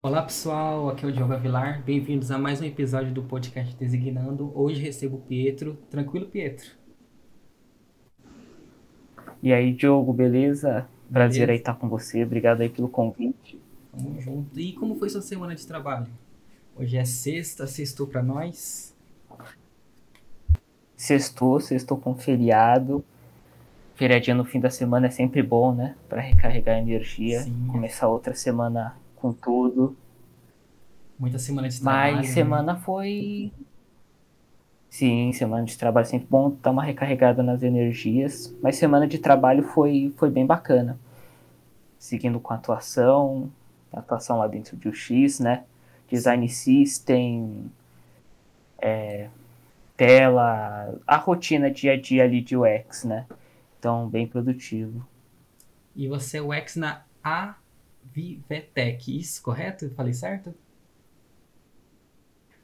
Olá pessoal, aqui é o Diogo Avilar, bem-vindos a mais um episódio do podcast Designando. Hoje recebo o Pietro. Tranquilo, Pietro? E aí, Diogo, beleza? Prazer beleza. aí estar com você, obrigado aí pelo convite. Tamo junto. E como foi sua semana de trabalho? Hoje é sexta, sextou para nós? Sextou, sextou com feriado. Feriadinho no fim da semana é sempre bom, né? Para recarregar energia. Sim. Começar outra semana com tudo. Muita semana de trabalho. Mas né? semana né? foi. Sim, semana de trabalho sempre bom dar uma recarregada nas energias. Mas semana de trabalho foi, foi bem bacana. Seguindo com a atuação, a atuação lá dentro de UX, né? Design System, é, tela, a rotina dia a dia ali de UX, né? Então, bem produtivo. E você é UX na A Vivetec, isso, correto? Falei certo?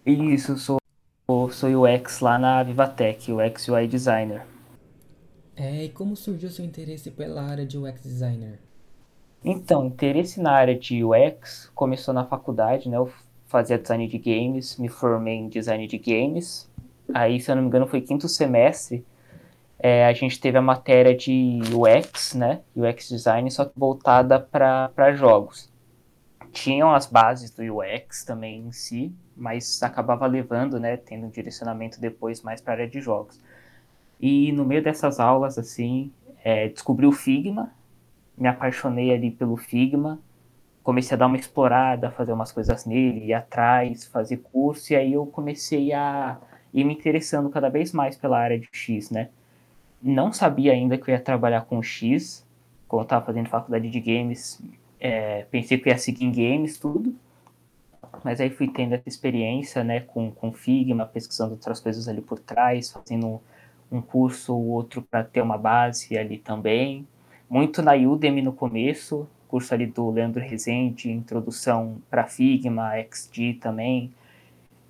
Isso, sou, sou UX lá na Vivatec, UX UI Designer. É, e como surgiu seu interesse pela área de UX Designer? Então, interesse na área de UX começou na faculdade, né? Eu fazia design de games, me formei em design de games. Aí, se eu não me engano, foi quinto semestre é, a gente teve a matéria de UX, né? UX Design, só que voltada para jogos. Tinham as bases do UX também em si, mas acabava levando, né? Tendo um direcionamento depois mais para a área de jogos. E no meio dessas aulas, assim, é, descobri o Figma, me apaixonei ali pelo Figma, comecei a dar uma explorada, fazer umas coisas nele, ir atrás, fazer curso, e aí eu comecei a ir me interessando cada vez mais pela área de X, né? Não sabia ainda que eu ia trabalhar com X, quando eu estava fazendo faculdade de games, é, pensei que ia seguir em games, tudo, mas aí fui tendo essa experiência, né, com, com Figma, pesquisando outras coisas ali por trás, fazendo um curso ou outro para ter uma base ali também, muito na Udemy no começo, curso ali do Leandro Rezende, introdução para Figma, XD também,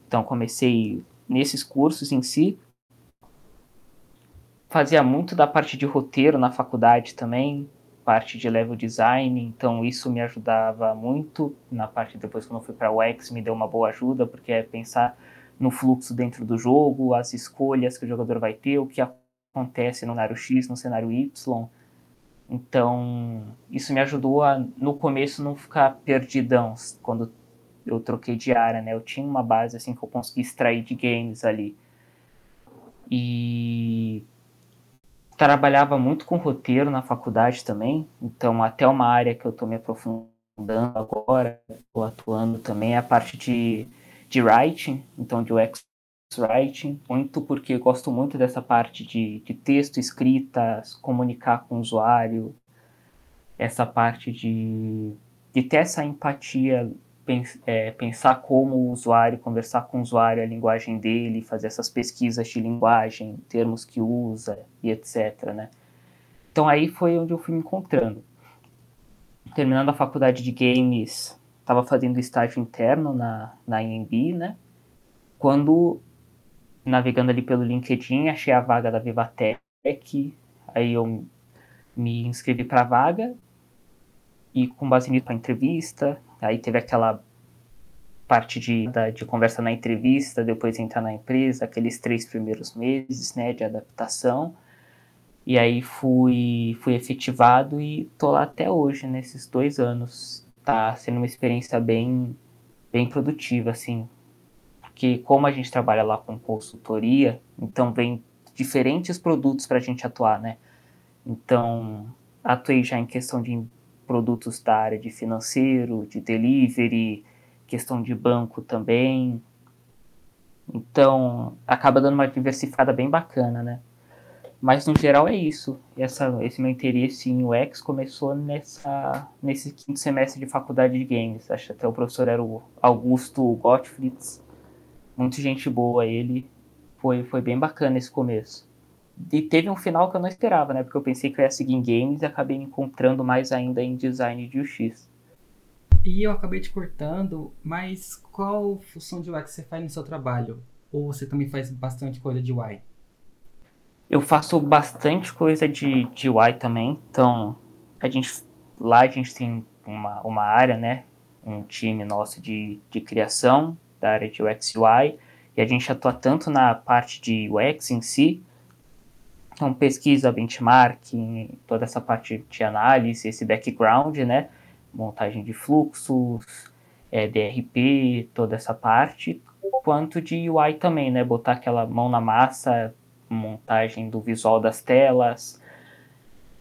então comecei nesses cursos em si, fazia muito da parte de roteiro na faculdade também, parte de level design, então isso me ajudava muito na parte depois quando eu fui para o UX me deu uma boa ajuda, porque é pensar no fluxo dentro do jogo, as escolhas que o jogador vai ter, o que acontece no cenário X, no cenário Y. Então, isso me ajudou a no começo não ficar perdidão quando eu troquei de área, né? Eu tinha uma base assim que eu consegui extrair de games ali. E trabalhava muito com roteiro na faculdade também, então até uma área que eu estou me aprofundando agora, estou atuando também é a parte de, de writing, então de UX writing, muito porque gosto muito dessa parte de, de texto, escrita, comunicar com o usuário, essa parte de, de ter essa empatia é, pensar como o usuário, conversar com o usuário, a linguagem dele, fazer essas pesquisas de linguagem, termos que usa e etc. Né? Então aí foi onde eu fui me encontrando. Terminando a faculdade de games, estava fazendo estágio interno na, na IMB, né? Quando, navegando ali pelo LinkedIn, achei a vaga da Vivatech, aí eu me inscrevi para a vaga e com base nisso para entrevista, Aí teve aquela parte de, da, de conversa na entrevista, depois entrar na empresa, aqueles três primeiros meses, né, de adaptação. E aí fui, fui efetivado e tô lá até hoje, nesses dois anos. Tá sendo uma experiência bem, bem produtiva, assim. Porque como a gente trabalha lá com consultoria, então vem diferentes produtos para a gente atuar, né? Então, atuei já em questão de produtos da área de financeiro, de delivery, questão de banco também. Então, acaba dando uma diversificada bem bacana, né? Mas no geral é isso. Essa, esse meu interesse em UX começou nessa, nesse quinto semestre de faculdade de games. Acho que até o professor era o Augusto Gottfrieds. Muito gente boa ele. Foi, foi bem bacana esse começo. E teve um final que eu não esperava, né? Porque eu pensei que eu ia seguir em games e acabei me encontrando mais ainda em design de UX. E eu acabei te cortando, mas qual função de UI que você faz no seu trabalho? Ou você também faz bastante coisa de UI? Eu faço bastante coisa de, de UI também. Então, a gente, lá a gente tem uma, uma área, né? um time nosso de, de criação da área de UX UI, e a gente atua tanto na parte de UX em si, então pesquisa, benchmarking, toda essa parte de análise, esse background, né, montagem de fluxos, é, DRP, toda essa parte, quanto de UI também, né, botar aquela mão na massa, montagem do visual das telas,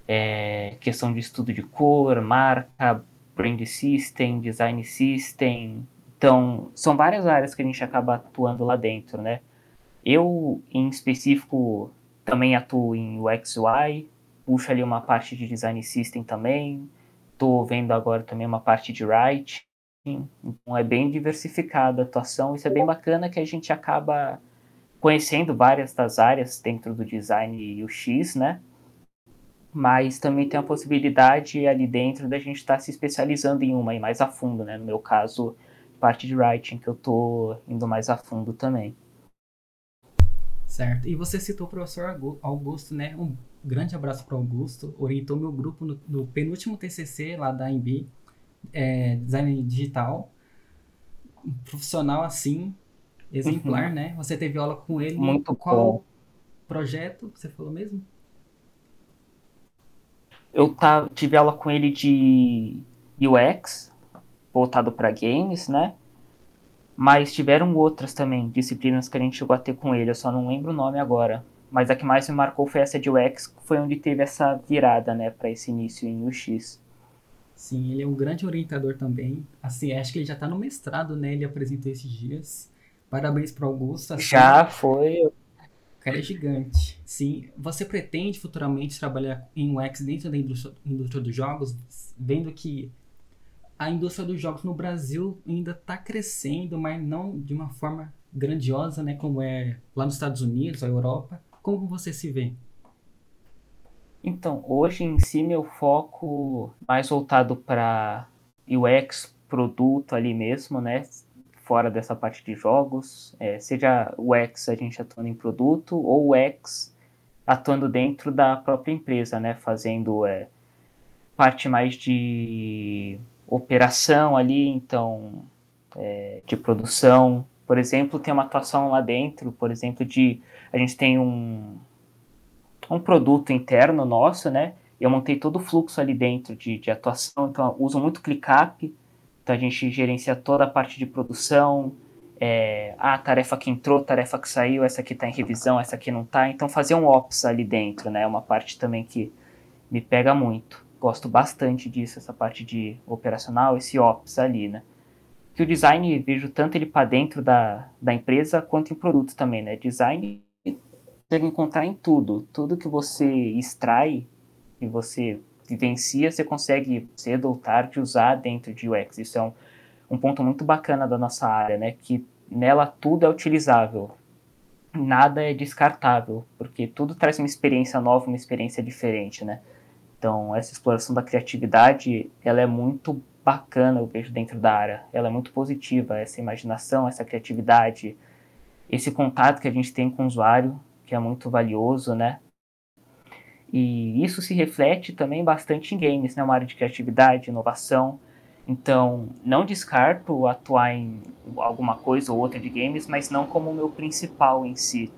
é, questão de estudo de cor, marca, brand system, design system, então, são várias áreas que a gente acaba atuando lá dentro, né? Eu, em específico, também atuo em UX UI, puxo ali uma parte de design system também, estou vendo agora também uma parte de writing, então é bem diversificada a atuação, isso é bem bacana que a gente acaba conhecendo várias das áreas dentro do design UX, né? Mas também tem a possibilidade ali dentro da gente estar tá se especializando em uma e mais a fundo, né? No meu caso, parte de writing que eu tô indo mais a fundo também. Certo. E você citou o professor Augusto, né? Um grande abraço para Augusto. Orientou meu grupo no, no, penúltimo TCC lá da AMB, é, Design Digital. Um profissional assim, exemplar, uhum. né? Você teve aula com ele. Muito Qual bom. projeto você falou mesmo? Eu tive aula com ele de UX, voltado para games, né? Mas tiveram outras também, disciplinas que a gente chegou a ter com ele, eu só não lembro o nome agora. Mas a que mais me marcou foi essa de UX, que foi onde teve essa virada, né, para esse início em UX. Sim, ele é um grande orientador também. Assim, acho que ele já está no mestrado, né? Ele apresentou esses dias. Parabéns para Augusto. Assim, já foi. O cara é gigante. Sim, você pretende futuramente trabalhar em UX dentro da indústria, indústria dos jogos, vendo que a indústria dos jogos no Brasil ainda está crescendo, mas não de uma forma grandiosa, né, como é lá nos Estados Unidos, a Europa. Como você se vê? Então, hoje em si meu foco mais voltado para UX, produto ali mesmo, né, fora dessa parte de jogos, é, seja o X a gente atuando em produto ou o X atuando dentro da própria empresa, né, fazendo é, parte mais de operação ali, então, é, de produção. Por exemplo, tem uma atuação lá dentro, por exemplo, de a gente tem um, um produto interno nosso, né? Eu montei todo o fluxo ali dentro de, de atuação, então uso muito ClickUp, então a gente gerencia toda a parte de produção, é, a tarefa que entrou, tarefa que saiu, essa aqui está em revisão, essa aqui não está, então fazer um ops ali dentro, né? É uma parte também que me pega muito gosto bastante disso, essa parte de operacional, esse ops ali, né? Que o design, vejo tanto ele para dentro da, da empresa quanto em produto também, né? Design consegue encontrar em tudo. Tudo que você extrai e você vivencia, você consegue cedo ou tarde usar dentro de UX. Isso é um, um ponto muito bacana da nossa área, né? Que nela tudo é utilizável. Nada é descartável, porque tudo traz uma experiência nova, uma experiência diferente, né? Então, essa exploração da criatividade, ela é muito bacana, eu vejo dentro da área. Ela é muito positiva, essa imaginação, essa criatividade, esse contato que a gente tem com o usuário, que é muito valioso, né? E isso se reflete também bastante em games, né? Uma área de criatividade, inovação. Então, não descarto atuar em alguma coisa ou outra de games, mas não como o meu principal em si.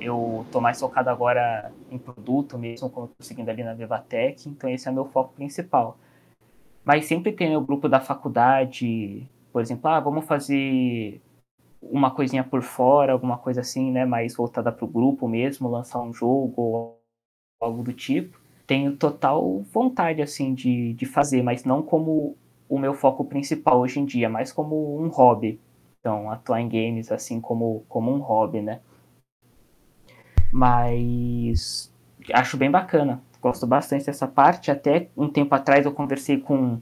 Eu estou mais focado agora em produto mesmo, como estou seguindo ali na Vivatech, então esse é meu foco principal. Mas sempre tem o grupo da faculdade, por exemplo, ah, vamos fazer uma coisinha por fora, alguma coisa assim, né, mais voltada para o grupo mesmo, lançar um jogo ou algo do tipo. Tenho total vontade, assim, de, de fazer, mas não como o meu foco principal hoje em dia, mais como um hobby. Então, atuar em games, assim, como, como um hobby, né. Mas acho bem bacana. Gosto bastante dessa parte. Até um tempo atrás eu conversei com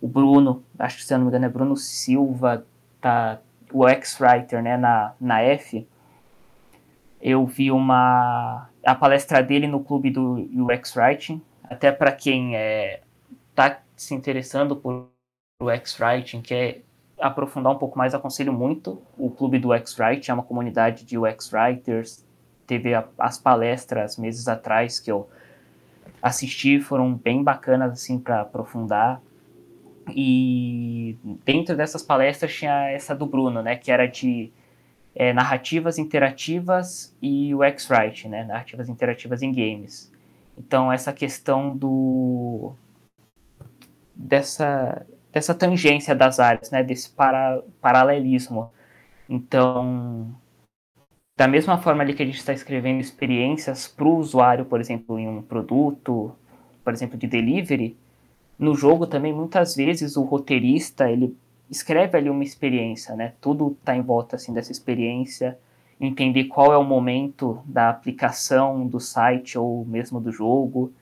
o Bruno, acho que se eu não me engano é Bruno Silva, tá, o ex-writer né, na, na F. Eu vi uma a palestra dele no clube do UX Writing, até para quem é, tá se interessando por UX Writing, quer aprofundar um pouco mais, aconselho muito o clube do UX Writing, é uma comunidade de UX Writers, teve a, as palestras meses atrás que eu assisti, foram bem bacanas assim para aprofundar. E dentro dessas palestras tinha essa do Bruno, né, que era de é, narrativas interativas e o X-Write, né, narrativas interativas em games. Então essa questão do dessa dessa tangência das áreas, né, desse para, paralelismo. Então, da mesma forma ali que a gente está escrevendo experiências para o usuário, por exemplo, em um produto, por exemplo, de delivery, no jogo também muitas vezes o roteirista ele escreve ali uma experiência, né? Tudo está em volta assim dessa experiência, entender qual é o momento da aplicação do site ou mesmo do jogo,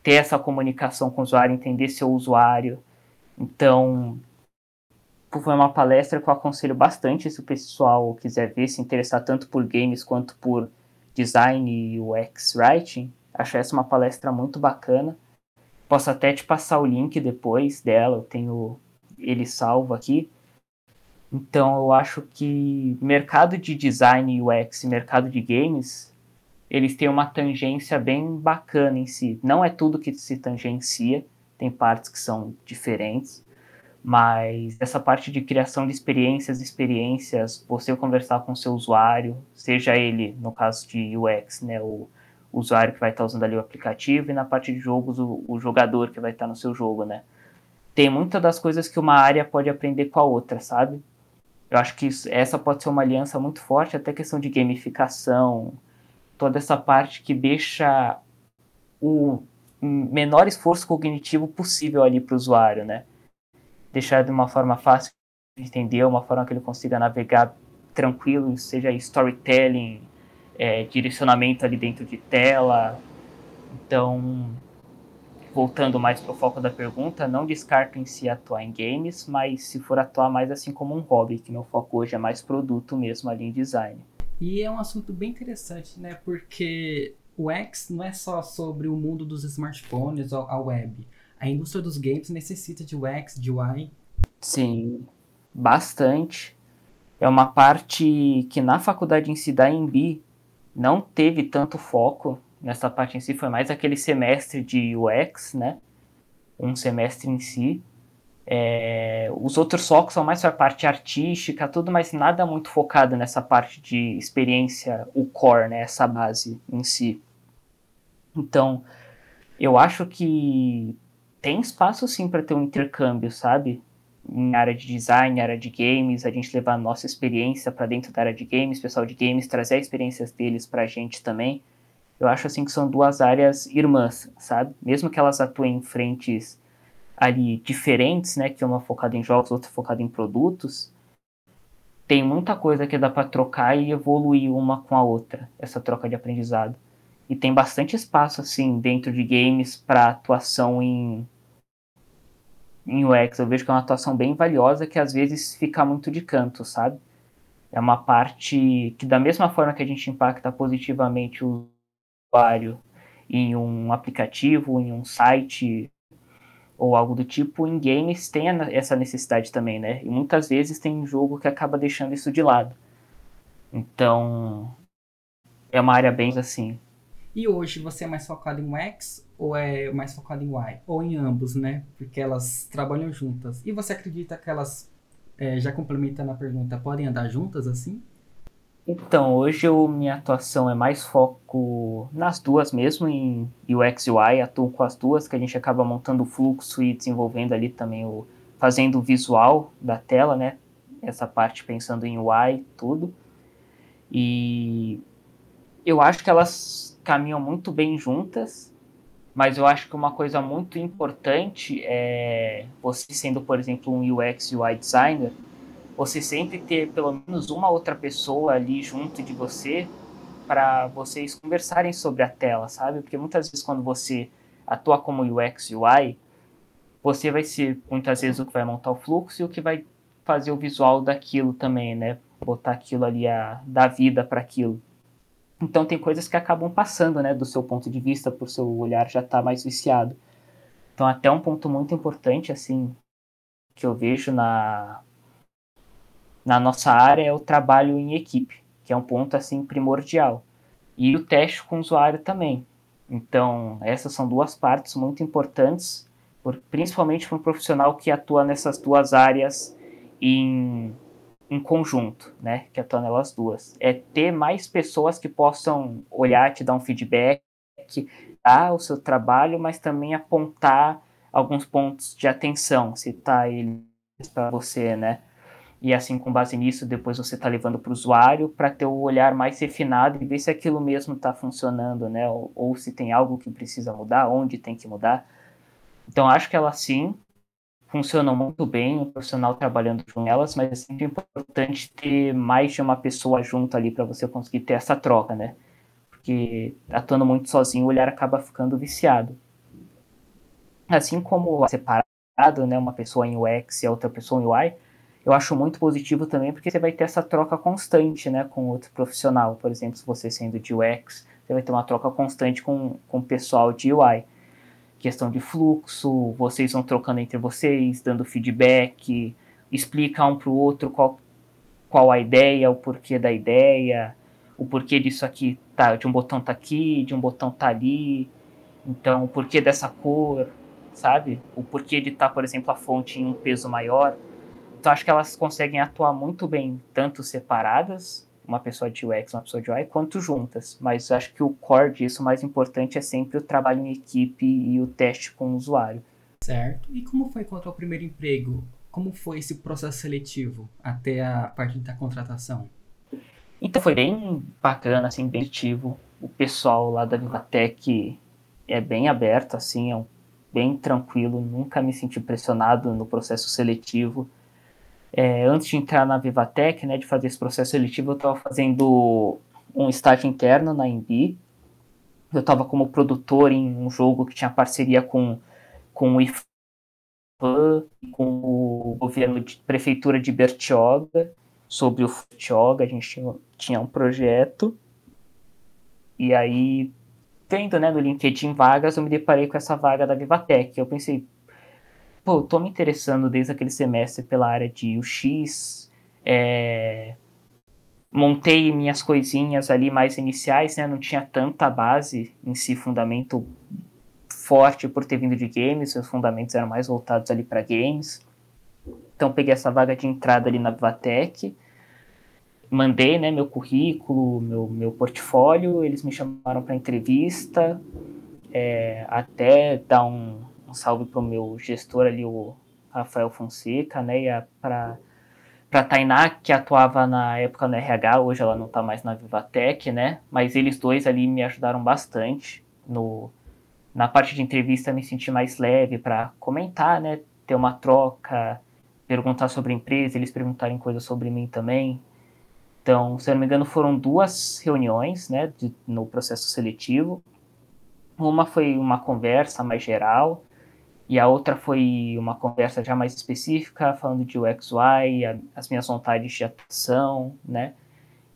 ter essa comunicação com o usuário, entender seu usuário. Então, foi uma palestra que eu aconselho bastante se o pessoal quiser ver, se interessar tanto por games quanto por design e UX writing. Acho essa uma palestra muito bacana. Posso até te passar o link depois dela, eu tenho ele salvo aqui. Então eu acho que mercado de design UX e mercado de games, eles têm uma tangência bem bacana em si. Não é tudo que se tangencia, tem partes que são diferentes, mas essa parte de criação de experiências, experiências, você conversar com o seu usuário, seja ele, no caso de UX, né, o usuário que vai estar usando ali o aplicativo, e na parte de jogos, o, o jogador que vai estar no seu jogo, né. Tem muitas das coisas que uma área pode aprender com a outra, sabe? Eu acho que isso, essa pode ser uma aliança muito forte, até questão de gamificação, toda essa parte que deixa o menor esforço cognitivo possível ali para o usuário, né? Deixar de uma forma fácil de entender, uma forma que ele consiga navegar tranquilo, seja storytelling, é, direcionamento ali dentro de tela. Então, voltando mais para o foco da pergunta, não descarto em si atuar em games, mas se for atuar mais assim como um hobby, que meu foco hoje é mais produto mesmo ali em design. E é um assunto bem interessante, né? Porque o X não é só sobre o mundo dos smartphones ou a web a indústria dos games necessita de UX, de UI. Sim, bastante. É uma parte que na faculdade em si da EMB não teve tanto foco nessa parte em si, foi mais aquele semestre de UX, né? Um semestre em si. É, os outros focos são mais para a parte artística, tudo, mas nada muito focado nessa parte de experiência, o core, né? Essa base em si. Então, eu acho que tem espaço sim para ter um intercâmbio, sabe? Em área de design, área de games, a gente levar a nossa experiência para dentro da área de games, pessoal de games trazer as experiências deles para a gente também. Eu acho assim que são duas áreas irmãs, sabe? Mesmo que elas atuem em frentes ali diferentes, né, que uma focada em jogos, outra focada em produtos, tem muita coisa que dá para trocar e evoluir uma com a outra, essa troca de aprendizado. E tem bastante espaço assim dentro de games para atuação em em UX, eu vejo que é uma atuação bem valiosa que às vezes fica muito de canto, sabe? É uma parte que, da mesma forma que a gente impacta positivamente o usuário em um aplicativo, em um site ou algo do tipo, em games tem essa necessidade também, né? E muitas vezes tem um jogo que acaba deixando isso de lado. Então, é uma área bem assim. E hoje você é mais focado em UX ou é mais focado em Y? Ou em ambos, né? Porque elas trabalham juntas. E você acredita que elas, é, já complementando a pergunta, podem andar juntas assim? Então, hoje eu, minha atuação é mais foco nas duas mesmo, em UX e UI, atuo com as duas, que a gente acaba montando o fluxo e desenvolvendo ali também o. fazendo o visual da tela, né? Essa parte pensando em UI, tudo. E eu acho que elas caminham muito bem juntas, mas eu acho que uma coisa muito importante é você sendo, por exemplo, um UX UI designer, você sempre ter pelo menos uma outra pessoa ali junto de você para vocês conversarem sobre a tela, sabe? Porque muitas vezes quando você atua como UX UI, você vai ser muitas vezes o que vai montar o fluxo e o que vai fazer o visual daquilo também, né? Botar aquilo ali a dar vida para aquilo. Então tem coisas que acabam passando, né, do seu ponto de vista, por seu olhar já estar tá mais viciado. Então até um ponto muito importante assim que eu vejo na na nossa área é o trabalho em equipe, que é um ponto assim primordial. E o teste com o usuário também. Então, essas são duas partes muito importantes por, principalmente para um profissional que atua nessas duas áreas em, em conjunto, né? Que atua nelas duas. É ter mais pessoas que possam olhar, te dar um feedback, dar o seu trabalho, mas também apontar alguns pontos de atenção, citar eles para você, né? E assim, com base nisso, depois você está levando para o usuário para ter o olhar mais refinado e ver se aquilo mesmo está funcionando, né? Ou, ou, se tem algo que precisa mudar, onde tem que mudar. Então, acho que elas sim funcionam muito bem, o profissional trabalhando com elas, mas é sempre importante ter mais de uma pessoa junto ali para você conseguir ter essa troca, né? Porque atuando muito sozinho, o olhar acaba ficando viciado. Assim como separado, né? Uma pessoa em UX e a outra pessoa em UI eu acho muito positivo também porque você vai ter essa troca constante né, com outro profissional. Por exemplo, se você sendo de UX, você vai ter uma troca constante com, com o pessoal de UI. Questão de fluxo, vocês vão trocando entre vocês, dando feedback, explica um para o outro qual, qual a ideia, o porquê da ideia, o porquê disso aqui, tá, de um botão tá aqui, de um botão tá ali, então o porquê dessa cor, sabe? O porquê de estar, tá, por exemplo, a fonte em um peso maior. Então acho que elas conseguem atuar muito bem, tanto separadas, uma pessoa de UX, uma pessoa de UI, quanto juntas. Mas acho que o core disso, o mais importante, é sempre o trabalho em equipe e o teste com o usuário. Certo. E como foi encontrar o primeiro emprego? Como foi esse processo seletivo até a parte da contratação? Então foi bem bacana, assim, bem ativo. O pessoal lá da Vivatec é bem aberto, assim, é bem tranquilo. Nunca me senti pressionado no processo seletivo é, antes de entrar na Vivatec, né, de fazer esse processo seletivo, eu estava fazendo um estágio interno na Embi. Eu estava como produtor em um jogo que tinha parceria com, com o IFAM, com o governo de prefeitura de Bertioga, sobre o Bertioga, a gente tinha, tinha um projeto. E aí, vendo né, no LinkedIn vagas, eu me deparei com essa vaga da Vivatec. Eu pensei, pô, tô me interessando desde aquele semestre pela área de UX, é, montei minhas coisinhas ali mais iniciais, né, não tinha tanta base em si, fundamento forte por ter vindo de games, os fundamentos eram mais voltados ali para games. Então peguei essa vaga de entrada ali na Vivatec, mandei né, meu currículo, meu, meu portfólio, eles me chamaram para entrevista, é, até dar um, um salve pro meu gestor ali, o Rafael Fonseca, né, e para para Tainá, que atuava na época no RH, hoje ela não está mais na Vivatec, né? Mas eles dois ali me ajudaram bastante no na parte de entrevista me senti mais leve para comentar, né? Ter uma troca, perguntar sobre a empresa, eles perguntarem coisas sobre mim também. Então, se eu não me engano, foram duas reuniões, né, de, no processo seletivo. Uma foi uma conversa mais geral, e a outra foi uma conversa já mais específica, falando de UX, UI, as minhas vontades de atuação, né?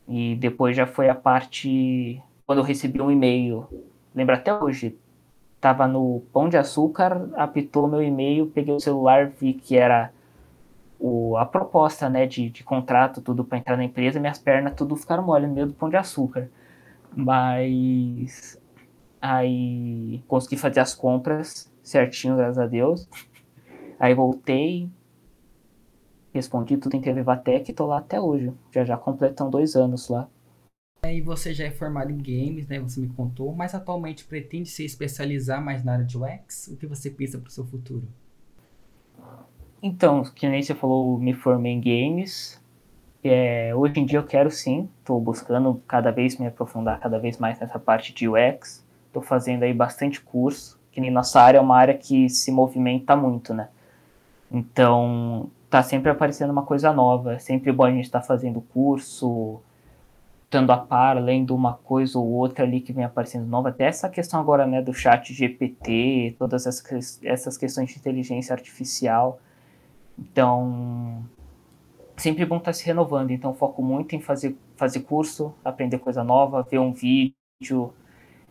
E depois já foi a parte quando eu recebi um e-mail. Lembro até hoje, tava no Pão de Açúcar, apitou meu e-mail, peguei o celular, vi que era o, a proposta, né, de, de contrato, tudo para entrar na empresa, minhas pernas tudo ficaram mole no meio do Pão de Açúcar. Mas aí consegui fazer as compras certinho, graças a Deus. Aí voltei, respondi tudo em Vivatec e tô lá até hoje. Já já completam dois anos lá. E você já é formado em games, né? Você me contou, mas atualmente pretende se especializar mais na área de UX? O que você pensa para o seu futuro? Então, que nem você falou, me formei em games. É, hoje em dia eu quero sim, estou buscando cada vez me aprofundar cada vez mais nessa parte de UX. Estou fazendo aí bastante curso que nem nossa área é uma área que se movimenta muito, né? Então, tá sempre aparecendo uma coisa nova. É sempre bom a gente estar tá fazendo curso, estando a par, lendo uma coisa ou outra ali que vem aparecendo nova. Até essa questão agora, né, do chat GPT, todas essas, essas questões de inteligência artificial. Então, sempre bom estar tá se renovando. Então, foco muito em fazer, fazer curso, aprender coisa nova, ver um vídeo.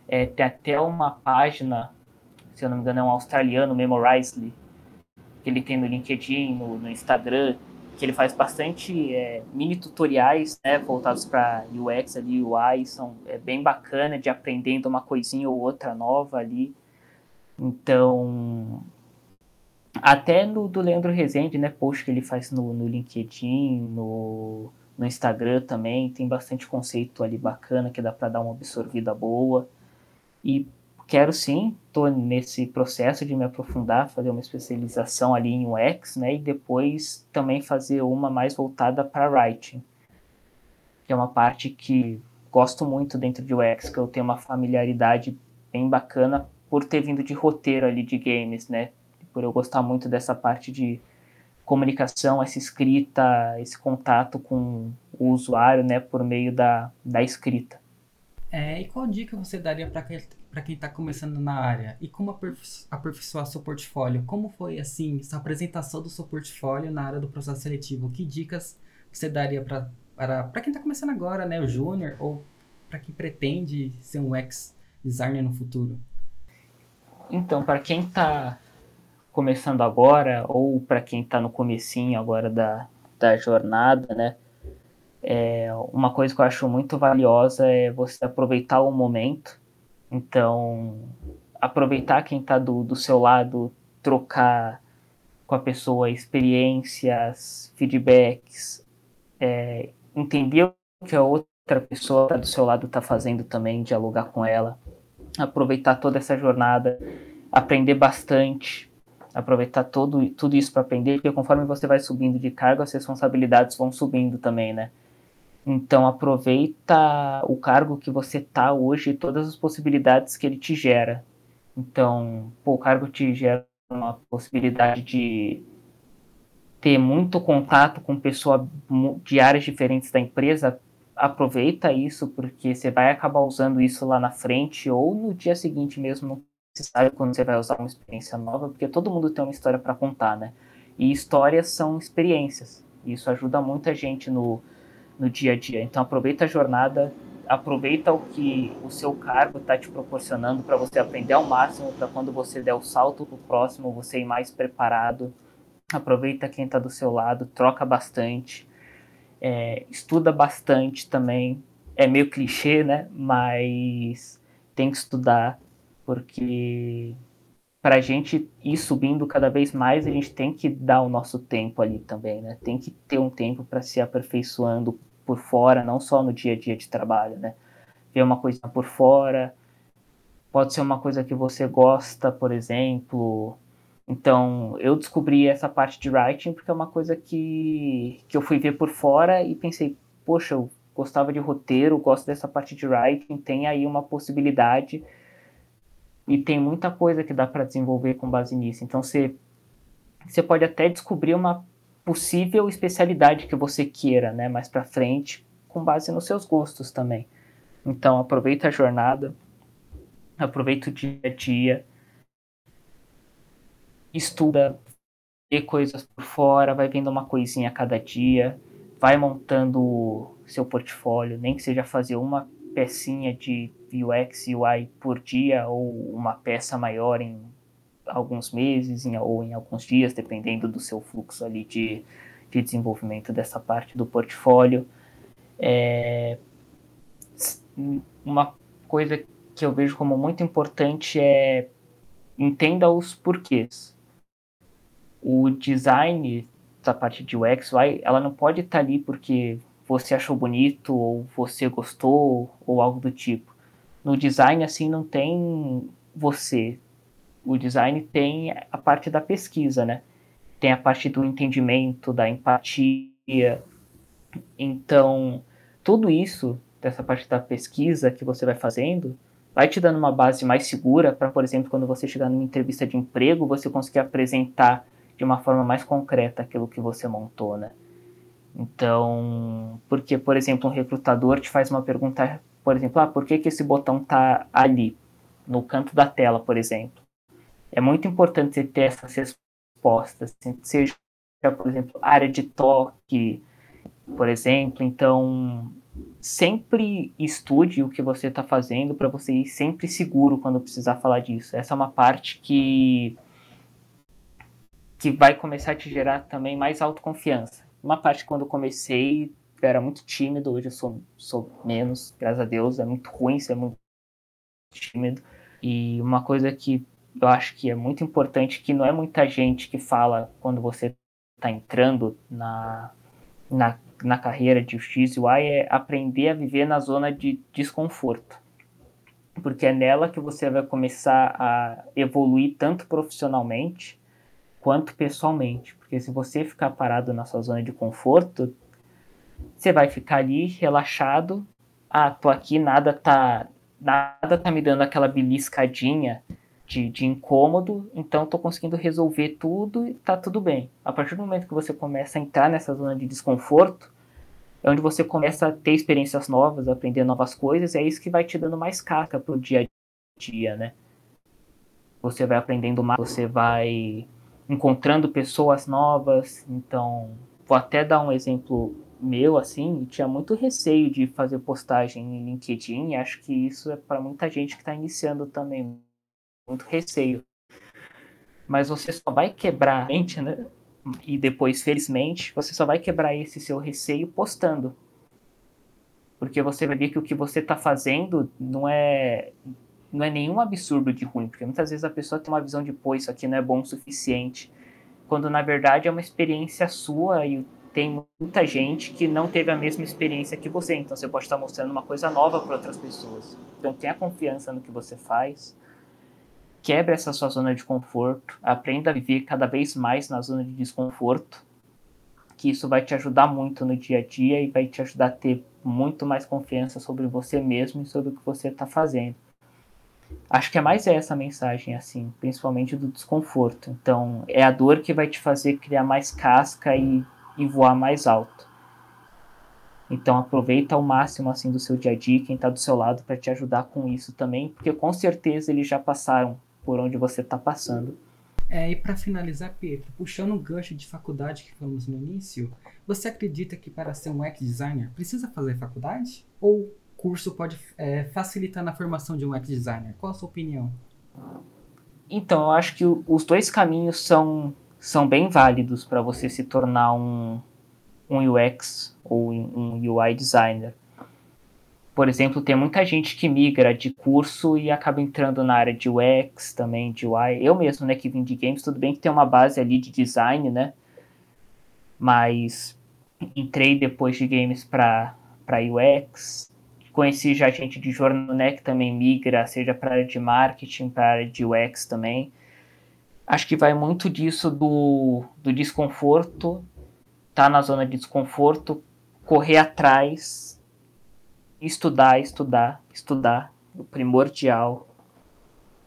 É, tem até uma página se eu não me engano, é um australiano, Memorizeley, que ele tem no LinkedIn, no, no Instagram, que ele faz bastante é, mini tutoriais né, voltados para UX ali, UI, são é bem bacana de aprendendo uma coisinha ou outra nova ali. Então, até no do Leandro Rezende, né, post que ele faz no, no LinkedIn, no, no Instagram também, tem bastante conceito ali bacana que dá para dar uma absorvida boa. E quero sim, estou nesse processo de me aprofundar, fazer uma especialização ali em UX, né, e depois também fazer uma mais voltada para writing, que é uma parte que gosto muito dentro de UX, que eu tenho uma familiaridade bem bacana por ter vindo de roteiro ali de games, né, por eu gostar muito dessa parte de comunicação, essa escrita, esse contato com o usuário, né, por meio da, da escrita. É, e qual dica você daria para para quem está começando na área e como aperfeiçoar seu portfólio? Como foi assim essa apresentação do seu portfólio na área do processo seletivo? Que dicas você daria para para quem está começando agora, né, o júnior ou para quem pretende ser um ex designer no futuro? Então, para quem está começando agora ou para quem está no comecinho agora da, da jornada, né? É, uma coisa que eu acho muito valiosa é você aproveitar o momento então, aproveitar quem está do, do seu lado, trocar com a pessoa experiências, feedbacks, é, entender o que a outra pessoa tá do seu lado está fazendo também, dialogar com ela, aproveitar toda essa jornada, aprender bastante, aproveitar todo, tudo isso para aprender, porque conforme você vai subindo de cargo, as responsabilidades vão subindo também, né? Então aproveita o cargo que você tá hoje e todas as possibilidades que ele te gera. Então, pô, o cargo te gera uma possibilidade de ter muito contato com pessoas de áreas diferentes da empresa, aproveita isso porque você vai acabar usando isso lá na frente ou no dia seguinte mesmo, se sabe quando você vai usar uma experiência nova, porque todo mundo tem uma história para contar, né? E histórias são experiências. Isso ajuda muita gente no no dia a dia. Então aproveita a jornada, aproveita o que o seu cargo está te proporcionando para você aprender ao máximo, para quando você der o salto para o próximo, você ir mais preparado. Aproveita quem está do seu lado, troca bastante, é, estuda bastante também. É meio clichê, né? Mas tem que estudar, porque para a gente ir subindo cada vez mais, a gente tem que dar o nosso tempo ali também, né? Tem que ter um tempo para se aperfeiçoando por fora, não só no dia a dia de trabalho, né? Ver uma coisa por fora, pode ser uma coisa que você gosta, por exemplo. Então, eu descobri essa parte de writing porque é uma coisa que, que eu fui ver por fora e pensei, poxa, eu gostava de roteiro, gosto dessa parte de writing, tem aí uma possibilidade e tem muita coisa que dá para desenvolver com base nisso. Então você você pode até descobrir uma possível especialidade que você queira, né, mais para frente, com base nos seus gostos também. Então aproveita a jornada, aproveita o dia a dia, estuda, vê coisas por fora, vai vendo uma coisinha a cada dia, vai montando seu portfólio, nem que seja fazer uma pecinha de UX e UI por dia ou uma peça maior em alguns meses em, ou em alguns dias, dependendo do seu fluxo ali de, de desenvolvimento dessa parte do portfólio. É, uma coisa que eu vejo como muito importante é entenda os porquês. O design da parte de UX, UI, ela não pode estar ali porque você achou bonito ou você gostou ou algo do tipo. No design assim não tem você. O design tem a parte da pesquisa, né? Tem a parte do entendimento, da empatia. Então, tudo isso dessa parte da pesquisa que você vai fazendo vai te dando uma base mais segura para, por exemplo, quando você chegar numa entrevista de emprego, você conseguir apresentar de uma forma mais concreta aquilo que você montou, né? Então, porque, por exemplo, um recrutador te faz uma pergunta, por exemplo, ah, por que, que esse botão está ali, no canto da tela, por exemplo? É muito importante você ter essas respostas, assim, seja, por exemplo, área de toque, por exemplo. Então, sempre estude o que você está fazendo para você ir sempre seguro quando precisar falar disso. Essa é uma parte que que vai começar a te gerar também mais autoconfiança uma parte quando eu comecei eu era muito tímido, hoje eu sou, sou menos, graças a Deus, é muito ruim ser muito tímido. E uma coisa que eu acho que é muito importante que não é muita gente que fala quando você está entrando na, na, na carreira de X e Y é aprender a viver na zona de desconforto. Porque é nela que você vai começar a evoluir tanto profissionalmente quanto pessoalmente. Porque se você ficar parado na sua zona de conforto, você vai ficar ali relaxado. Ah, tô aqui, nada tá, nada tá me dando aquela beliscadinha de, de incômodo, então tô conseguindo resolver tudo e tá tudo bem. A partir do momento que você começa a entrar nessa zona de desconforto, é onde você começa a ter experiências novas, aprender novas coisas, e é isso que vai te dando mais carga pro dia a dia, né? Você vai aprendendo mais, você vai encontrando pessoas novas, então vou até dar um exemplo meu, assim, tinha muito receio de fazer postagem em LinkedIn, e acho que isso é para muita gente que está iniciando também, muito receio. Mas você só vai quebrar a mente, né? E depois, felizmente, você só vai quebrar esse seu receio postando. Porque você vai ver que o que você está fazendo não é não é nenhum absurdo de ruim, porque muitas vezes a pessoa tem uma visão de, pô, isso aqui não é bom o suficiente, quando na verdade é uma experiência sua e tem muita gente que não teve a mesma experiência que você, então você pode estar mostrando uma coisa nova para outras pessoas. Então tenha confiança no que você faz, quebre essa sua zona de conforto, aprenda a viver cada vez mais na zona de desconforto, que isso vai te ajudar muito no dia a dia e vai te ajudar a ter muito mais confiança sobre você mesmo e sobre o que você está fazendo. Acho que é mais essa a mensagem, assim, principalmente do desconforto. Então, é a dor que vai te fazer criar mais casca e e voar mais alto. Então aproveita ao máximo assim do seu dia a dia, quem está do seu lado para te ajudar com isso também, porque com certeza eles já passaram por onde você está passando. É, e para finalizar, Pedro, puxando um gancho de faculdade que falamos no início, você acredita que para ser um UX designer precisa fazer faculdade? Ou curso pode é, facilitar na formação de um UX designer? Qual a sua opinião? Então, eu acho que os dois caminhos são são bem válidos para você se tornar um, um UX ou um UI designer. Por exemplo, tem muita gente que migra de curso e acaba entrando na área de UX também, de UI. Eu mesmo, né, que vim de games, tudo bem que tem uma base ali de design, né? Mas entrei depois de games para UX. Conheci já gente de jornal, né, que também migra, seja para área de marketing, para área de UX também. Acho que vai muito disso do, do desconforto, tá na zona de desconforto, correr atrás, estudar, estudar, estudar, o primordial,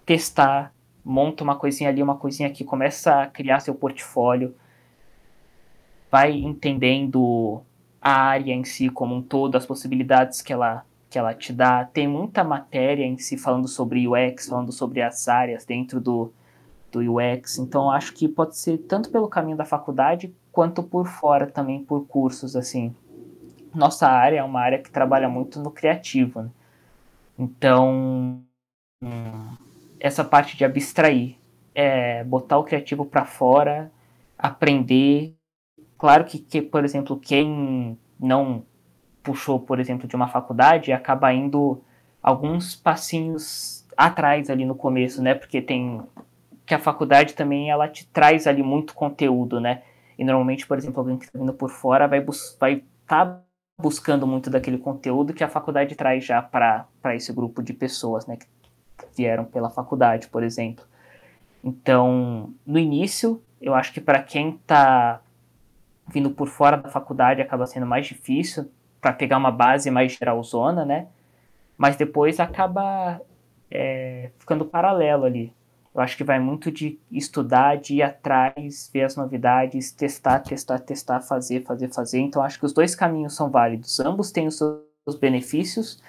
testar, monta uma coisinha ali, uma coisinha aqui, começa a criar seu portfólio, vai entendendo a área em si como um todo, as possibilidades que ela que ela te dá. Tem muita matéria em si falando sobre UX, falando sobre as áreas dentro do, do UX. Então acho que pode ser tanto pelo caminho da faculdade quanto por fora também por cursos assim. Nossa área é uma área que trabalha muito no criativo. Né? Então essa parte de abstrair, é botar o criativo para fora, aprender. Claro que, que, por exemplo, quem não puxou, por exemplo, de uma faculdade acaba indo alguns passinhos atrás ali no começo, né? Porque tem que a faculdade também ela te traz ali muito conteúdo, né? E normalmente, por exemplo, alguém que está vindo por fora vai estar vai tá buscando muito daquele conteúdo que a faculdade traz já para esse grupo de pessoas, né? Que vieram pela faculdade, por exemplo. Então, no início, eu acho que para quem está vindo por fora da faculdade acaba sendo mais difícil para pegar uma base mais geralzona, né? Mas depois acaba é, ficando paralelo ali. Eu acho que vai muito de estudar, de ir atrás, ver as novidades, testar, testar, testar, fazer, fazer, fazer. Então acho que os dois caminhos são válidos. Ambos têm os seus benefícios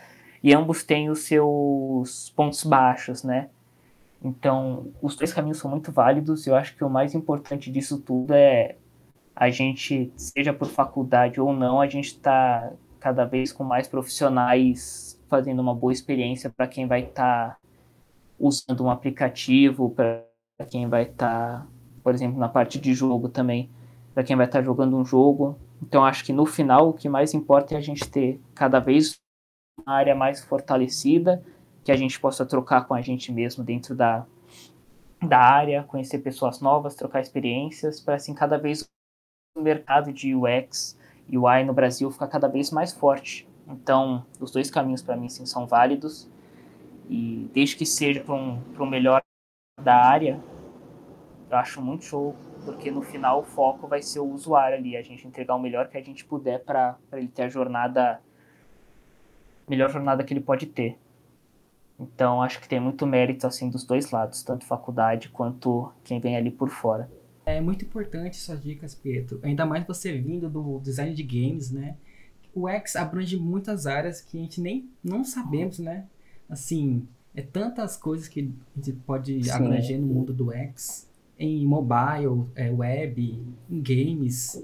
e ambos têm os seus pontos baixos, né? Então, os dois caminhos são muito válidos eu acho que o mais importante disso tudo é a gente, seja por faculdade ou não, a gente está cada vez com mais profissionais fazendo uma boa experiência para quem vai estar tá usando um aplicativo para quem vai estar, tá, por exemplo, na parte de jogo também, para quem vai estar tá jogando um jogo. Então acho que no final o que mais importa é a gente ter cada vez uma área mais fortalecida, que a gente possa trocar com a gente mesmo dentro da, da área, conhecer pessoas novas, trocar experiências, para assim cada vez o mercado de UX e UI no Brasil ficar cada vez mais forte. Então, os dois caminhos para mim sim são válidos e desde que seja para um, um melhor da área, eu acho muito show, porque no final o foco vai ser o usuário ali, a gente entregar o melhor que a gente puder para ele ter a jornada, melhor jornada que ele pode ter. Então acho que tem muito mérito assim dos dois lados, tanto faculdade quanto quem vem ali por fora. É muito importante suas dicas, Pietro. Ainda mais você vindo do design de games, né? O X abrange muitas áreas que a gente nem não sabemos, né? Assim, é tantas coisas que a gente pode Sim. abranger no mundo do X, em mobile, é, web, em games,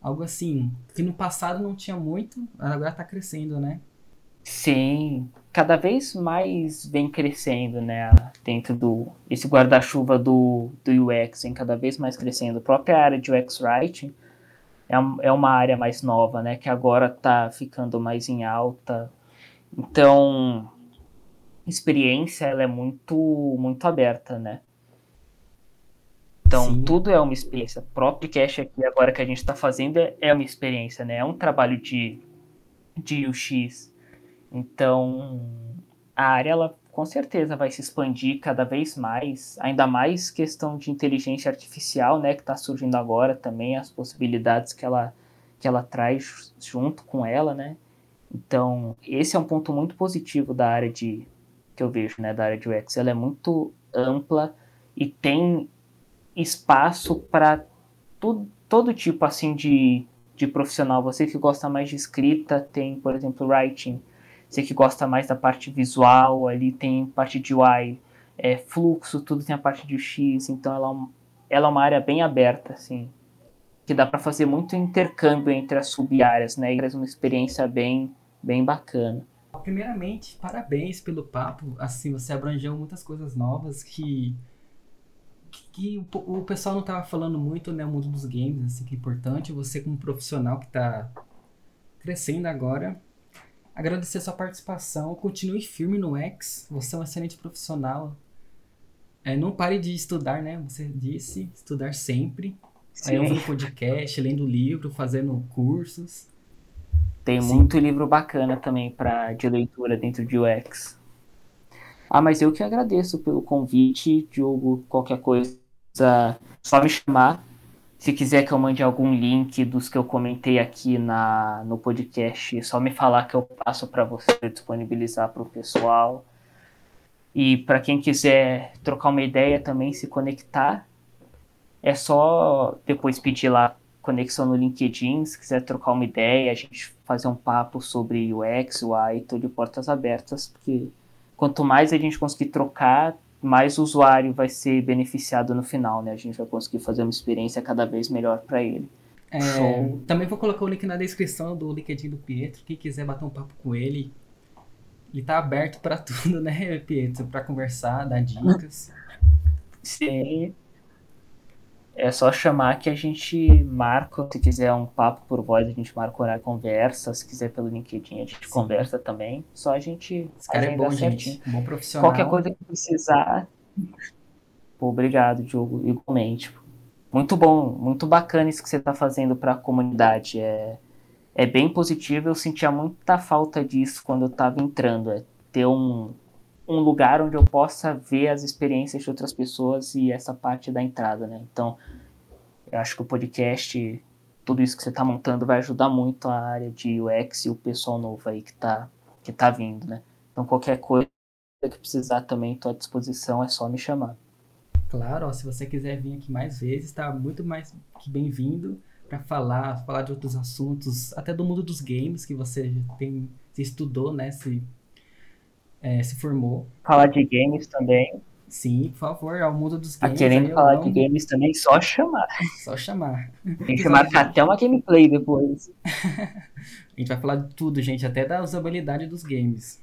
algo assim, que no passado não tinha muito, agora está crescendo, né? Sim, cada vez mais vem crescendo, né? Dentro do esse guarda-chuva do, do UX vem cada vez mais crescendo. A própria área de UX Writing é, é uma área mais nova, né? Que agora está ficando mais em alta. Então, experiência ela é muito muito aberta, né? Então, Sim. tudo é uma experiência. O próprio cache aqui agora que a gente está fazendo é, é uma experiência, né? É um trabalho de, de UX então, a área ela com certeza vai se expandir cada vez mais, ainda mais questão de inteligência artificial, né, que está surgindo agora também, as possibilidades que ela, que ela traz junto com ela, né. Então, esse é um ponto muito positivo da área de que eu vejo, né, da área de UX. Ela é muito ampla e tem espaço para todo tipo assim de, de profissional. Você que gosta mais de escrita, tem, por exemplo, writing você que gosta mais da parte visual, ali tem parte de UI, é, fluxo, tudo tem a parte de UX, então ela, é ela é uma área bem aberta, assim, que dá para fazer muito intercâmbio entre as sub-áreas, né, e traz uma experiência bem, bem bacana. Primeiramente, parabéns pelo papo, assim, você abrangeu muitas coisas novas que que o, pessoal não estava falando muito, né, o mundo dos games, assim, que é importante, você como profissional que está crescendo agora, agradecer sua participação. Continue firme no X. Você é um excelente profissional. É, não pare de estudar, né? Você disse, estudar sempre. Sim. Aí ouvindo podcast, lendo livro, fazendo cursos. Tem Sim. muito livro bacana também para de leitura dentro de UX. Ah, mas eu que agradeço pelo convite, Diogo. Qualquer coisa, só me chamar. Se quiser que eu mande algum link dos que eu comentei aqui na, no podcast, é só me falar que eu passo para você disponibilizar para o pessoal. E para quem quiser trocar uma ideia também, se conectar, é só depois pedir lá conexão no LinkedIn, se quiser trocar uma ideia, a gente fazer um papo sobre UX, UI, tô de portas abertas, porque quanto mais a gente conseguir trocar, mais o usuário vai ser beneficiado no final, né? A gente vai conseguir fazer uma experiência cada vez melhor para ele. É, também vou colocar o link na descrição do LinkedIn do Pietro. Quem quiser bater um papo com ele, ele tá aberto para tudo, né, Pietro? Para conversar, dar dicas. Sim. É só chamar que a gente marca. Se quiser um papo por voz, a gente marca horário conversa. Se quiser pelo LinkedIn, a gente Sim. conversa também. Só a gente. Esse cara é bom, certinho. gente. Bom profissional. Qualquer coisa que precisar. Pô, obrigado, Diogo. Igualmente. Muito bom, muito bacana isso que você está fazendo para a comunidade. É, é bem positivo. Eu sentia muita falta disso quando eu estava entrando. É ter um, um lugar onde eu possa ver as experiências de outras pessoas e essa parte da entrada, né? Então, eu acho que o podcast, tudo isso que você está montando vai ajudar muito a área de UX e o pessoal novo aí que está que tá vindo, né? Então, qualquer coisa que precisar também, estou à disposição, é só me chamar. Claro, ó, se você quiser vir aqui mais vezes, está muito mais que bem-vindo para falar, falar de outros assuntos, até do mundo dos games que você tem, estudou, né? Se é, se formou. Falar de games também. Sim, por favor, ao mundo dos games. Tá querendo falar de games também, só chamar. Só chamar. Tem que marcar até uma gameplay depois. a gente vai falar de tudo, gente, até da usabilidade dos games.